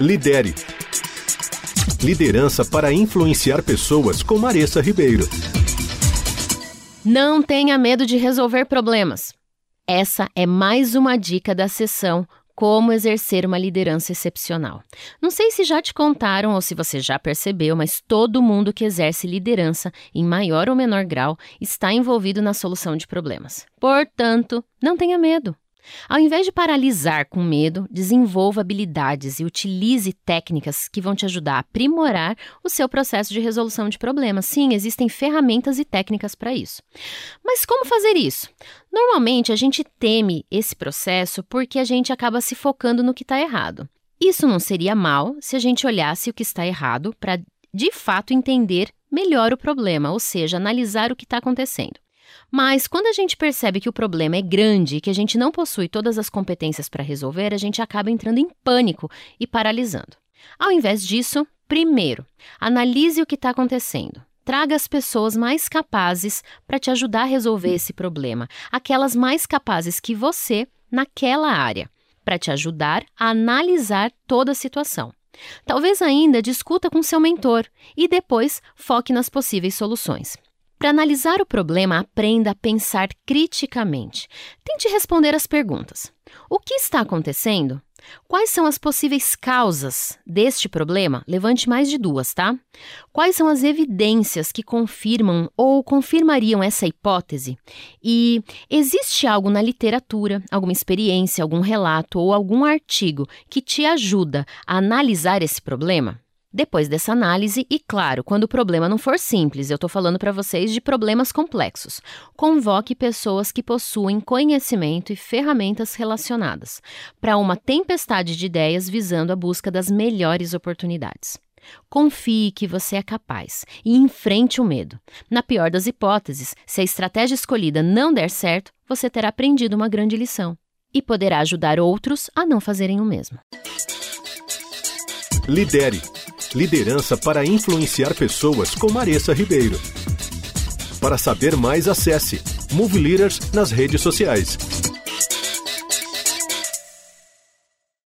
Lidere. Liderança para influenciar pessoas com Maressa Ribeiro. Não tenha medo de resolver problemas. Essa é mais uma dica da sessão como exercer uma liderança excepcional. Não sei se já te contaram ou se você já percebeu, mas todo mundo que exerce liderança, em maior ou menor grau, está envolvido na solução de problemas. Portanto, não tenha medo. Ao invés de paralisar com medo, desenvolva habilidades e utilize técnicas que vão te ajudar a aprimorar o seu processo de resolução de problemas. Sim, existem ferramentas e técnicas para isso. Mas como fazer isso? Normalmente a gente teme esse processo porque a gente acaba se focando no que está errado. Isso não seria mal se a gente olhasse o que está errado para de fato entender melhor o problema, ou seja, analisar o que está acontecendo. Mas quando a gente percebe que o problema é grande e que a gente não possui todas as competências para resolver, a gente acaba entrando em pânico e paralisando. Ao invés disso, primeiro, analise o que está acontecendo. Traga as pessoas mais capazes para te ajudar a resolver esse problema, aquelas mais capazes que você naquela área, para te ajudar a analisar toda a situação. Talvez ainda discuta com seu mentor e depois foque nas possíveis soluções. Para analisar o problema, aprenda a pensar criticamente. Tente responder as perguntas: O que está acontecendo? Quais são as possíveis causas deste problema? Levante mais de duas, tá? Quais são as evidências que confirmam ou confirmariam essa hipótese? E existe algo na literatura, alguma experiência, algum relato ou algum artigo que te ajuda a analisar esse problema? Depois dessa análise, e claro, quando o problema não for simples, eu estou falando para vocês de problemas complexos, convoque pessoas que possuem conhecimento e ferramentas relacionadas para uma tempestade de ideias visando a busca das melhores oportunidades. Confie que você é capaz e enfrente o medo. Na pior das hipóteses, se a estratégia escolhida não der certo, você terá aprendido uma grande lição e poderá ajudar outros a não fazerem o mesmo. Lidere Liderança para influenciar pessoas com Maressa Ribeiro. Para saber mais, acesse Move Leaders nas redes sociais.